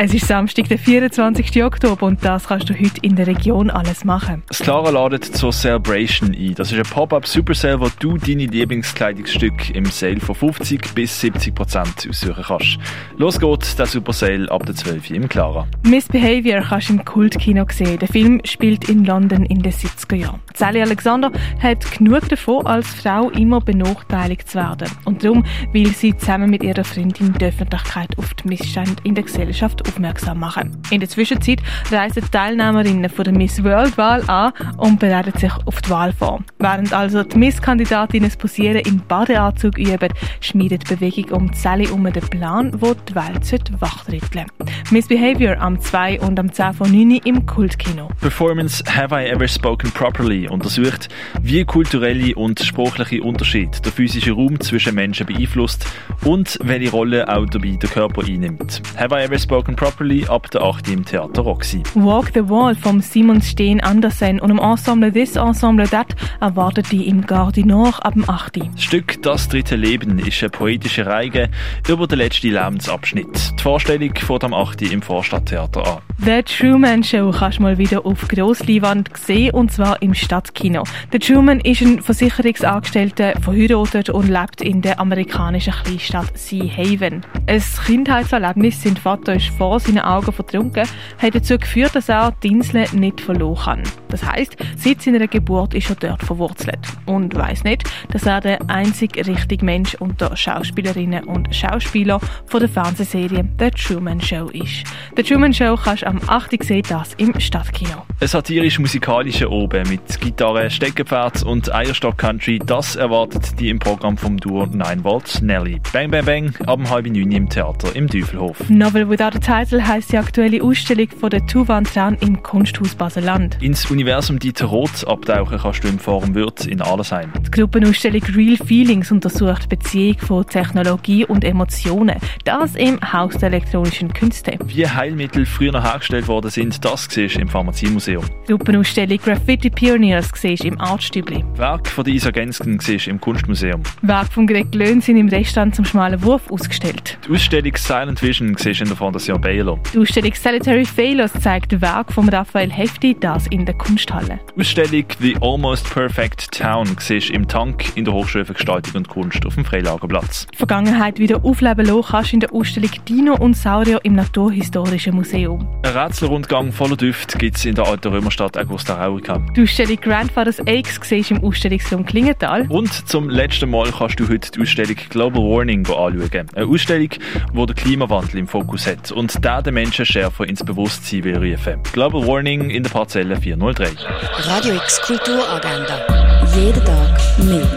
Es ist Samstag, der 24. Oktober und das kannst du heute in der Region alles machen. Das Clara ladet zur Celebration ein. Das ist ein Pop-up Supersale, wo du deine Lieblingskleidungsstücke im Sale von 50 bis 70 Prozent aussuchen kannst. Los geht's, der Super Sale ab der 12 Uhr im Clara. Misbehavior kannst du im Kultkino sehen. Der Film spielt in London in den 70er Jahren. Sally Alexander hat genug davon, als Frau immer benachteiligt zu werden. Und darum will sie zusammen mit ihrer Freundin die Öffentlichkeit auf die Missstände in der Gesellschaft aufmerksam machen. In der Zwischenzeit reisen die Teilnehmerinnen von der Miss World Wahl an und bereiten sich auf die Wahl vor. Während also die Miss-Kandidatinnen das Posieren im Badeanzug üben, schmiedet die Bewegung um Sally um den Plan, wo die Welt wachrütteln Miss Behavior am 2 und am 10 von 9 im Kultkino. Performance Have I Ever Spoken Properly untersucht, wie kulturelle und sprachliche Unterschiede der physische Raum zwischen Menschen beeinflusst und welche Rolle auch dabei der Körper einnimmt. Have I Ever Spoken Properly ab der 8. im Theater Roxy. Walk the Wall vom Simon Steen Andersen und im Ensemble This Ensemble That erwartet die im Garde Nord ab dem 8. Das Stück Das dritte Leben ist eine poetische Reihe über den letzten Lebensabschnitt. Die Vorstellung fährt am 8. im Vorstadttheater an. The Truman Show kannst du mal wieder auf Grossleinwand sehen und zwar im Stadtkino. Der Truman ist ein Versicherungsangestellter, verheiratet und lebt in der amerikanischen Kleinstadt Sea Haven. Ein Kindheitserlebnis, sein Vater ist vor seinen Augen vertrunken, hat dazu geführt, dass er die Insel nicht verloren kann. Das heißt, seit seiner Geburt ist er dort verwurzelt und weiß nicht, dass er der einzige richtige Mensch unter Schauspielerinnen und Schauspielern von der Fernsehserie The Truman Show ist. The Truman Show kannst du am 8. sehen, das im Stadtkino. Ein satirisch-musikalischer Oben mit Gitarre, Steckenpferd und Eierstock Country, das erwartet die im Programm vom Duo 9 Volt Nelly. Bang Bang Bang, ab halb neun im Theater im Teufelhof. Novel Without a Title heisst die aktuelle Ausstellung von der Tuvan Tran im Kunsthaus Basel-Land. Ins Universum Dieter Roth abtauchen kannst du im Forum Würz in Arlesheim. Die Gruppenausstellung Real Feelings untersucht die Beziehung von Technologie und Emotionen. Das im Haus der elektronischen Künste. Wie Heilmittel früher noch hergestellt worden sind, das siehst im Pharmaziemuseum. Die Gruppenausstellung Graffiti Pioneers siehst im Artstübli. Werk von Isa Gensken siehst im Kunstmuseum. Werk von Greg Löhn sind im Restaurant zum schmalen Wurf ausgestellt. Die Ausstellung Silent Vision siehst in der Fondation Baylor. Die Ausstellung Solitary Failures zeigt Werk von Raphael Hefti, das in der Kunsthalle. Halle. Ausstellung The Almost Perfect Town siehst im Tank in der Hochschule für Gestaltung und Kunst auf dem Freilagerplatz. Die Vergangenheit wieder aufleben lassen kannst in der Ausstellung Dino und Saurier im Naturhistorischen Museum. Ein Rätselrundgang voller Düfte gibt es in der alten Römerstadt Augusta Raurica. Die Ausstellung Grandfather's Eggs siehst im Ausstellungsraum Klingenthal. Und zum letzten Mal kannst du heute die Ausstellung Global Warning anschauen. Eine Ausstellung, die den Klimawandel im Fokus hat und und da den Menschen schärfer ins Bewusstsein will rufen. Global Warning in der Parzelle 403. Radio X Kulturagenda. Jeden Tag mit.